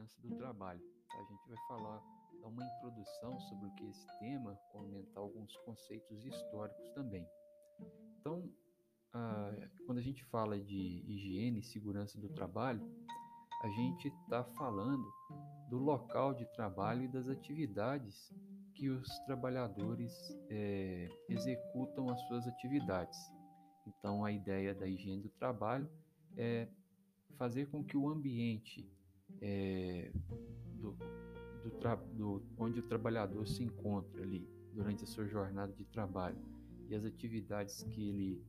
segurança do trabalho. A gente vai falar, dar uma introdução sobre o que é esse tema, comentar alguns conceitos históricos também. Então, quando a gente fala de higiene e segurança do trabalho, a gente está falando do local de trabalho e das atividades que os trabalhadores é, executam as suas atividades. Então, a ideia da higiene do trabalho é fazer com que o ambiente é, do, do, do, onde o trabalhador se encontra ali durante a sua jornada de trabalho e as atividades que ele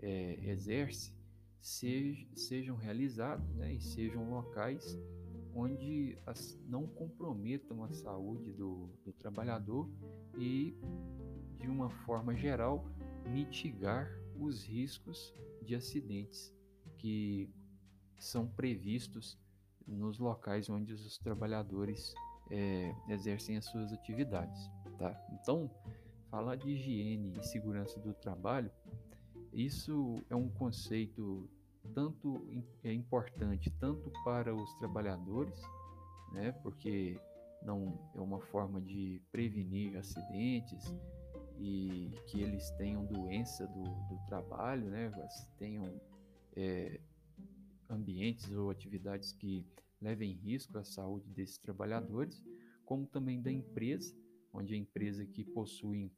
é, exerce sejam realizados né, e sejam locais onde as, não comprometam a saúde do, do trabalhador e, de uma forma geral, mitigar os riscos de acidentes que são previstos nos locais onde os trabalhadores é, exercem as suas atividades. Tá? Então, falar de higiene e segurança do trabalho, isso é um conceito tanto é importante tanto para os trabalhadores, né, porque não é uma forma de prevenir acidentes e que eles tenham doença do, do trabalho, né, tenham é, ambientes ou atividades que levem risco à saúde desses trabalhadores, como também da empresa, onde a empresa que possui,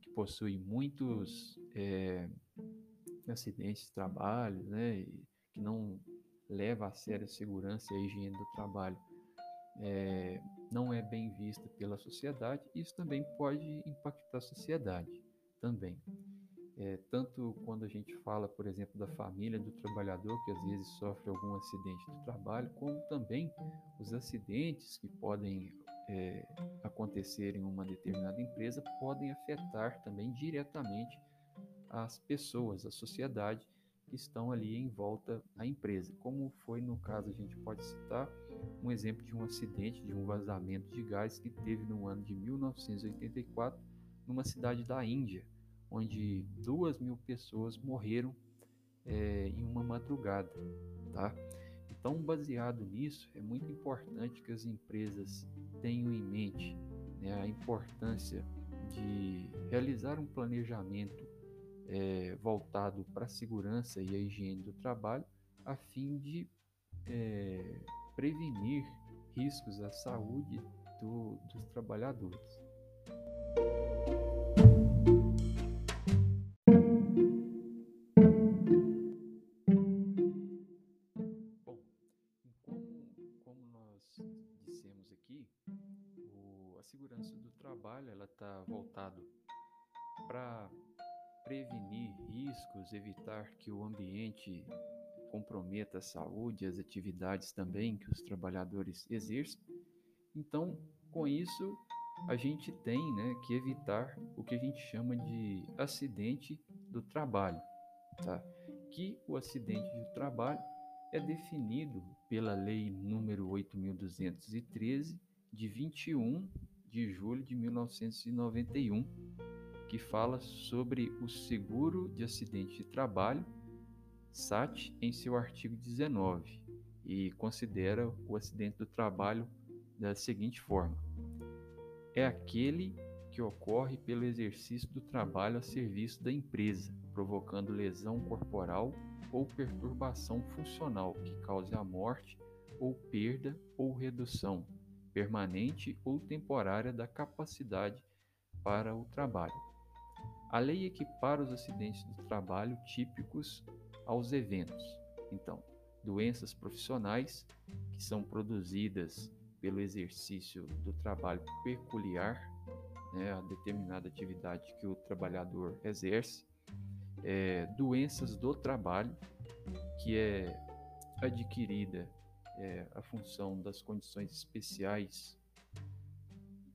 que possui muitos é, acidentes de trabalho, né, que não leva a sério a segurança e a higiene do trabalho, é, não é bem vista pela sociedade, isso também pode impactar a sociedade também. É, tanto quando a gente fala, por exemplo, da família do trabalhador que às vezes sofre algum acidente do trabalho, como também os acidentes que podem é, acontecer em uma determinada empresa podem afetar também diretamente as pessoas, a sociedade que estão ali em volta à empresa. Como foi no caso, a gente pode citar um exemplo de um acidente, de um vazamento de gás que teve no ano de 1984 numa cidade da Índia onde duas mil pessoas morreram é, em uma madrugada, tá? Então, baseado nisso, é muito importante que as empresas tenham em mente né, a importância de realizar um planejamento é, voltado para a segurança e a higiene do trabalho, a fim de é, prevenir riscos à saúde do, dos trabalhadores. Trabalho ela está voltado para prevenir riscos, evitar que o ambiente comprometa a saúde as atividades também que os trabalhadores exercem. Então, com isso, a gente tem né, que evitar o que a gente chama de acidente do trabalho, tá? que o acidente do trabalho é definido pela Lei número 8.213, de 21 de julho de 1991, que fala sobre o seguro de acidente de trabalho, SAT, em seu artigo 19, e considera o acidente do trabalho da seguinte forma: é aquele que ocorre pelo exercício do trabalho a serviço da empresa, provocando lesão corporal ou perturbação funcional que cause a morte ou perda ou redução permanente ou temporária da capacidade para o trabalho. A lei equipara os acidentes do trabalho típicos aos eventos. Então, doenças profissionais que são produzidas pelo exercício do trabalho peculiar, né, a determinada atividade que o trabalhador exerce, é, doenças do trabalho, que é adquirida é, a função das condições especiais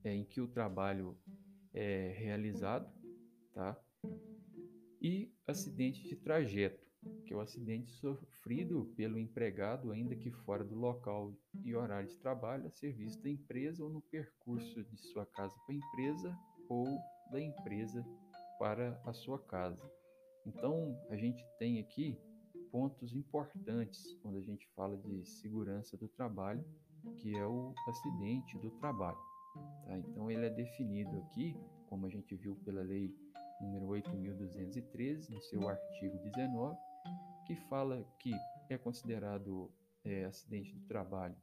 é, em que o trabalho é realizado, tá? E acidente de trajeto, que é o acidente sofrido pelo empregado, ainda que fora do local e horário de trabalho, a serviço da empresa ou no percurso de sua casa para a empresa ou da empresa para a sua casa. Então, a gente tem aqui pontos importantes quando a gente fala de segurança do trabalho que é o acidente do trabalho. Tá? Então, ele é definido aqui, como a gente viu pela lei número 8.213, no seu artigo 19, que fala que é considerado é, acidente do trabalho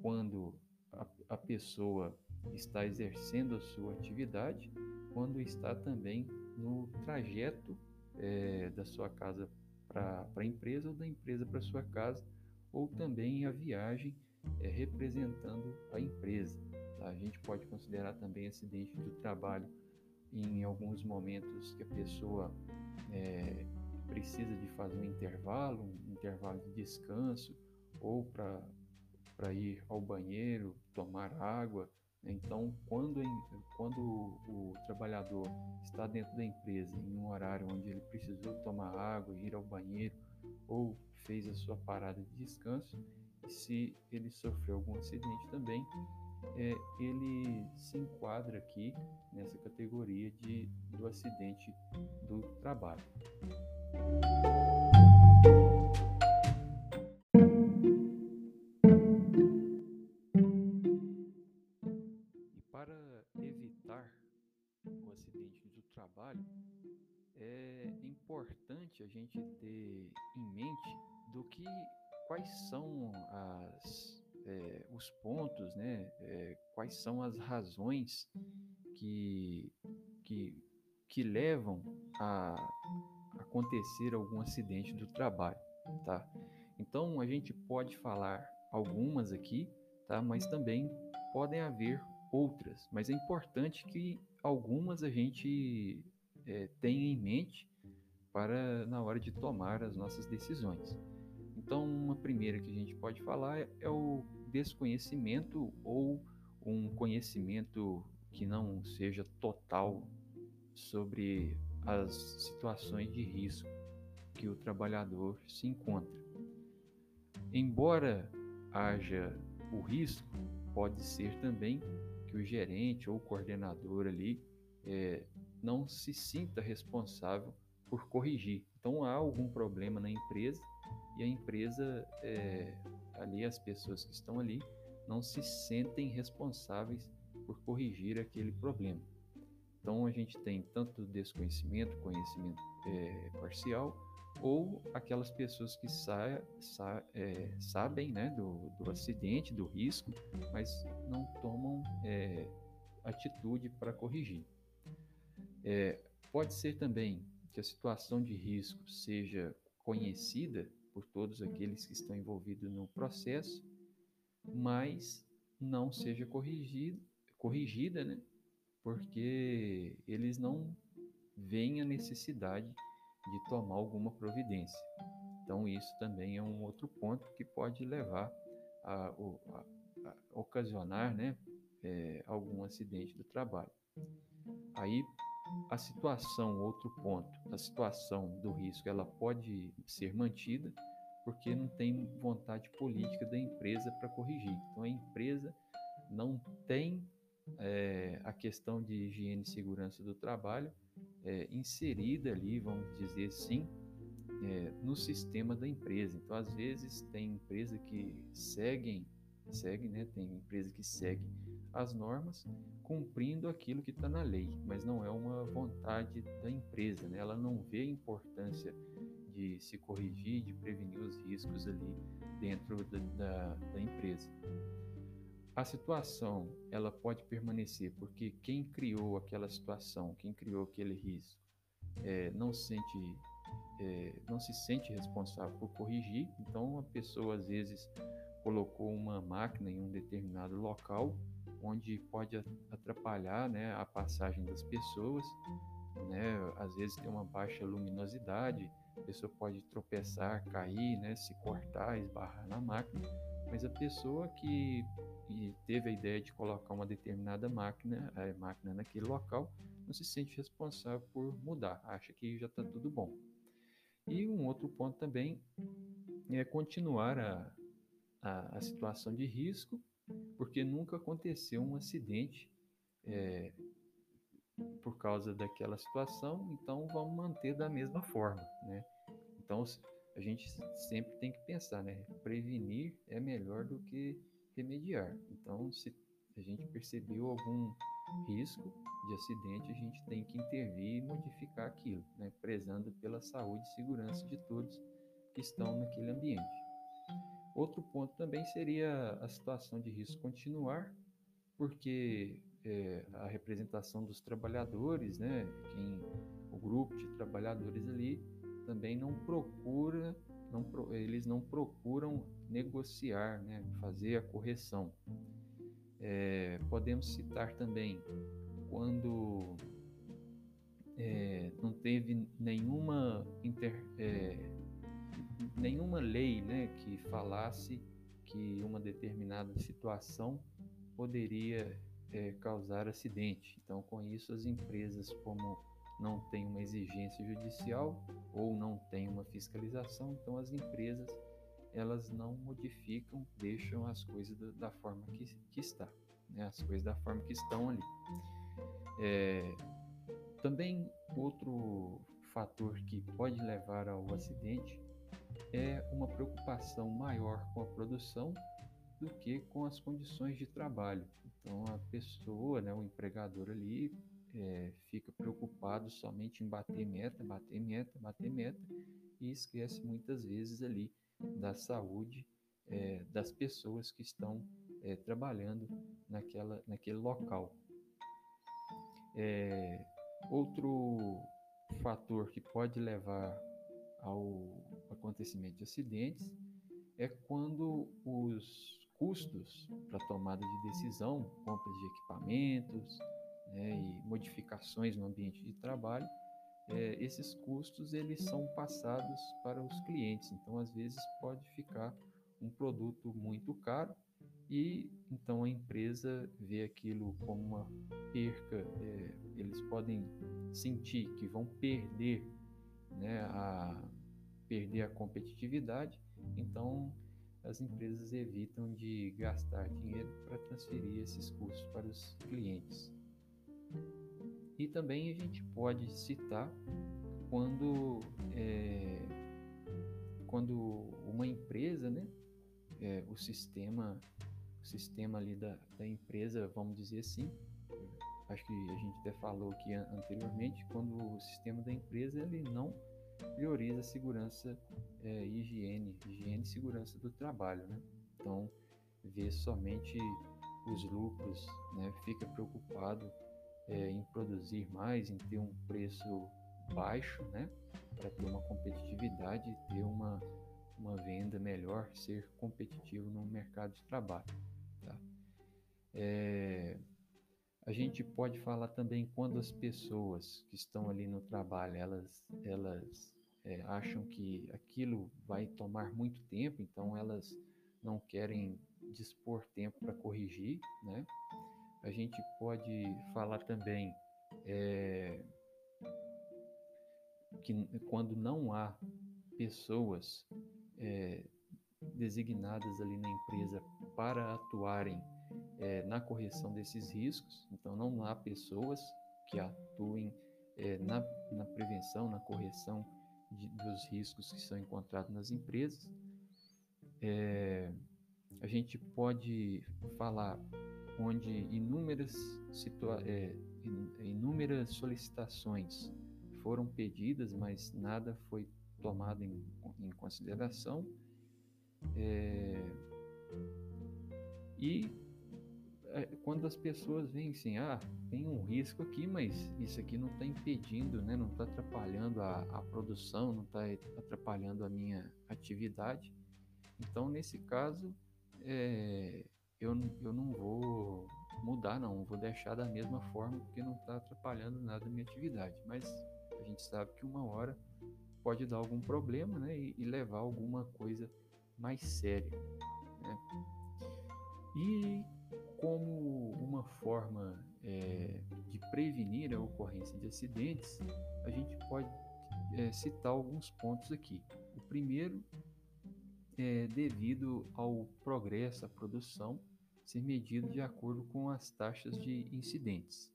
quando a, a pessoa está exercendo a sua atividade, quando está também no trajeto é, da sua casa para a empresa ou da empresa para sua casa, ou também a viagem é, representando a empresa. Tá? A gente pode considerar também acidente do trabalho em alguns momentos que a pessoa é, precisa de fazer um intervalo, um intervalo de descanso, ou para ir ao banheiro, tomar água. Então, quando, quando o, trabalhador está dentro da empresa em um horário onde ele precisou tomar água, ir ao banheiro, ou fez a sua parada de descanso, se ele sofreu algum acidente também, é, ele se enquadra aqui nessa categoria de, do acidente do trabalho. Acidente do trabalho, é importante a gente ter em mente do que quais são as é, os pontos, né, é, quais são as razões que, que, que levam a acontecer algum acidente do trabalho, tá? Então a gente pode falar algumas aqui, tá? Mas também podem haver outras, mas é importante que algumas a gente é, tenha em mente para na hora de tomar as nossas decisões. Então, uma primeira que a gente pode falar é o desconhecimento ou um conhecimento que não seja total sobre as situações de risco que o trabalhador se encontra. Embora haja o risco, pode ser também que o gerente ou o coordenador ali é, não se sinta responsável por corrigir. Então há algum problema na empresa e a empresa, é, ali, as pessoas que estão ali, não se sentem responsáveis por corrigir aquele problema. Então a gente tem tanto desconhecimento, conhecimento é, parcial, ou aquelas pessoas que sa sa é, sabem né, do, do, acidente, do risco, mas não tomam é, atitude para corrigir. É, pode ser também que a situação de risco seja conhecida por todos aqueles que estão envolvidos no processo, mas não seja corrigido, corrigida, né? porque eles não veem a necessidade de tomar alguma providência. Então, isso também é um outro ponto que pode levar a, a, a ocasionar né, é, algum acidente do trabalho. Aí, a situação, outro ponto, a situação do risco, ela pode ser mantida porque não tem vontade política da empresa para corrigir. Então a empresa não tem é, a questão de higiene e segurança do trabalho é, inserida ali, vamos dizer assim, é, no sistema da empresa. Então às vezes tem empresa que seguem, segue, né? Tem empresa que segue as normas cumprindo aquilo que está na lei, mas não é uma vontade da empresa, né? Ela não vê a importância de se corrigir, de prevenir os riscos ali dentro da, da, da empresa. A situação ela pode permanecer porque quem criou aquela situação, quem criou aquele risco, é, não sente é, não se sente responsável por corrigir. Então a pessoa às vezes colocou uma máquina em um determinado local onde pode atrapalhar né, a passagem das pessoas. Né? Às vezes tem uma baixa luminosidade, a pessoa pode tropeçar, cair, né, se cortar, esbarrar na máquina, mas a pessoa que teve a ideia de colocar uma determinada máquina, a máquina naquele local, não se sente responsável por mudar, acha que já está tudo bom. E um outro ponto também é continuar a, a, a situação de risco, porque nunca aconteceu um acidente é, por causa daquela situação, então vamos manter da mesma forma, né? Então a gente sempre tem que pensar, né? Prevenir é melhor do que remediar. Então, se a gente percebeu algum risco de acidente, a gente tem que intervir e modificar aquilo, né? prezando pela saúde e segurança de todos que estão naquele ambiente. Outro ponto também seria a situação de risco continuar, porque é, a representação dos trabalhadores, né, quem, o grupo de trabalhadores ali também não procura, não, eles não procuram negociar, né, fazer a correção. É, podemos citar também quando é, não teve nenhuma, inter, é, nenhuma lei né, que falasse que uma determinada situação poderia é, causar acidente. Então, com isso, as empresas, como não têm uma exigência judicial ou não têm uma fiscalização, então as empresas elas não modificam, deixam as coisas da, da forma que, que está, né? as coisas da forma que estão ali. É, também outro fator que pode levar ao acidente é uma preocupação maior com a produção do que com as condições de trabalho. Então a pessoa, né, o empregador ali, é, fica preocupado somente em bater meta, bater meta, bater meta e esquece muitas vezes ali da saúde é, das pessoas que estão é, trabalhando naquela, naquele local. Outro fator que pode levar ao acontecimento de acidentes é quando os custos para tomada de decisão, compras de equipamentos né, e modificações no ambiente de trabalho, é, esses custos eles são passados para os clientes. Então, às vezes pode ficar um produto muito caro e então a empresa vê aquilo como uma perca. É, eles podem sentir que vão perder, né, a perder a competitividade. Então as empresas evitam de gastar dinheiro para transferir esses custos para os clientes. E também a gente pode citar quando, é, quando uma empresa, né, é, o sistema, o sistema ali da, da empresa, vamos dizer assim, acho que a gente até falou aqui anteriormente, quando o sistema da empresa ele não prioriza a segurança é, higiene, higiene e segurança do trabalho, né? Então, vê somente os lucros, né? Fica preocupado é, em produzir mais, em ter um preço baixo, né? Para ter uma competitividade, ter uma, uma venda melhor, ser competitivo no mercado de trabalho, tá? É, a gente pode falar também quando as pessoas que estão ali no trabalho, elas, elas é, acham que aquilo vai tomar muito tempo, então elas não querem dispor tempo para corrigir, né? A gente pode falar também é, que quando não há pessoas é, designadas ali na empresa para atuarem é, na correção desses riscos, então não há pessoas que atuem na, na prevenção, na correção de, dos riscos que são encontrados nas empresas. A gente pode falar onde inúmeras, é, inúmeras solicitações foram pedidas, mas nada foi tomado em, em consideração. É, e é, quando as pessoas veem assim, ah, tem um risco aqui, mas isso aqui não está impedindo, né? não está atrapalhando a, a produção, não está atrapalhando a minha atividade. Então, nesse caso, é, eu, eu não vou mudar, não, vou deixar da mesma forma, porque não está atrapalhando nada a minha atividade. Mas a gente sabe que uma hora pode dar algum problema né? e, e levar alguma coisa mais séria. Né? E como uma forma é, de prevenir a ocorrência de acidentes, a gente pode é, citar alguns pontos aqui. O primeiro é devido ao progresso, a produção ser medido de acordo com as taxas de incidentes.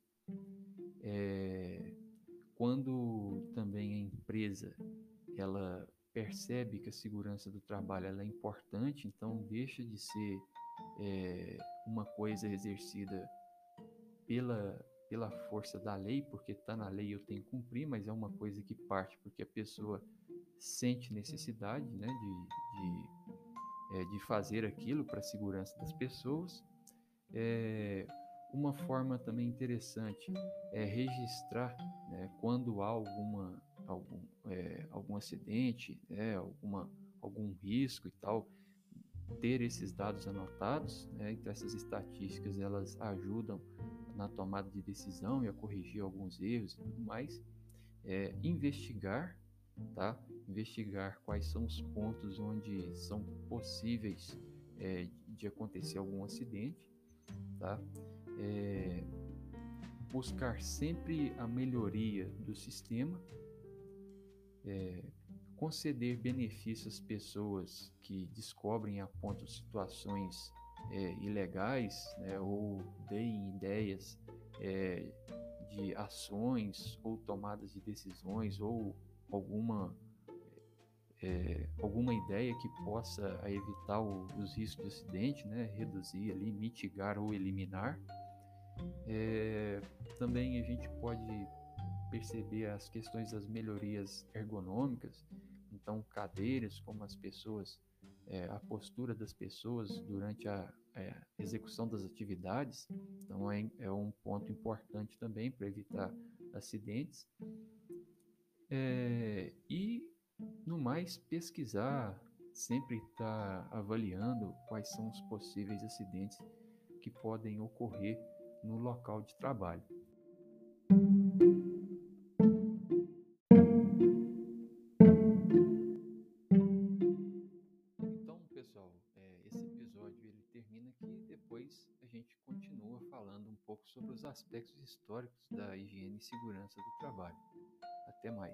É, quando também a empresa ela percebe que a segurança do trabalho é importante, então deixa de ser é, uma coisa exercida pela, pela força da lei, porque está na lei eu tenho que cumprir, mas é uma coisa que parte porque a pessoa sente necessidade né, de, de, é, de fazer aquilo para a segurança das pessoas. É, uma forma também interessante é registrar né, quando há alguma, algum, é, algum acidente, né, alguma, algum risco e tal, ter esses dados anotados. Né, então essas estatísticas elas ajudam na tomada de decisão e a corrigir alguns erros e tudo mais. É, investigar, tá? Investigar quais são os pontos onde são possíveis é, de acontecer algum acidente, tá? É, buscar sempre a melhoria do sistema, é, conceder benefícios às pessoas que descobrem apontam situações é, ilegais né, ou deem ideias é, de ações ou tomadas de decisões ou alguma é, alguma ideia que possa evitar o, os riscos de acidente, né, reduzir ali, mitigar ou eliminar. É, também a gente pode perceber as questões das melhorias ergonômicas, então cadeiras, como as pessoas é, a postura das pessoas durante a, é, execução das atividades. Então, é, é um ponto importante também para evitar acidentes. É, e, no mais, pesquisar, sempre estar tá avaliando quais são os possíveis acidentes que podem ocorrer no local de trabalho. Aspectos históricos da higiene e segurança do trabalho. Até mais!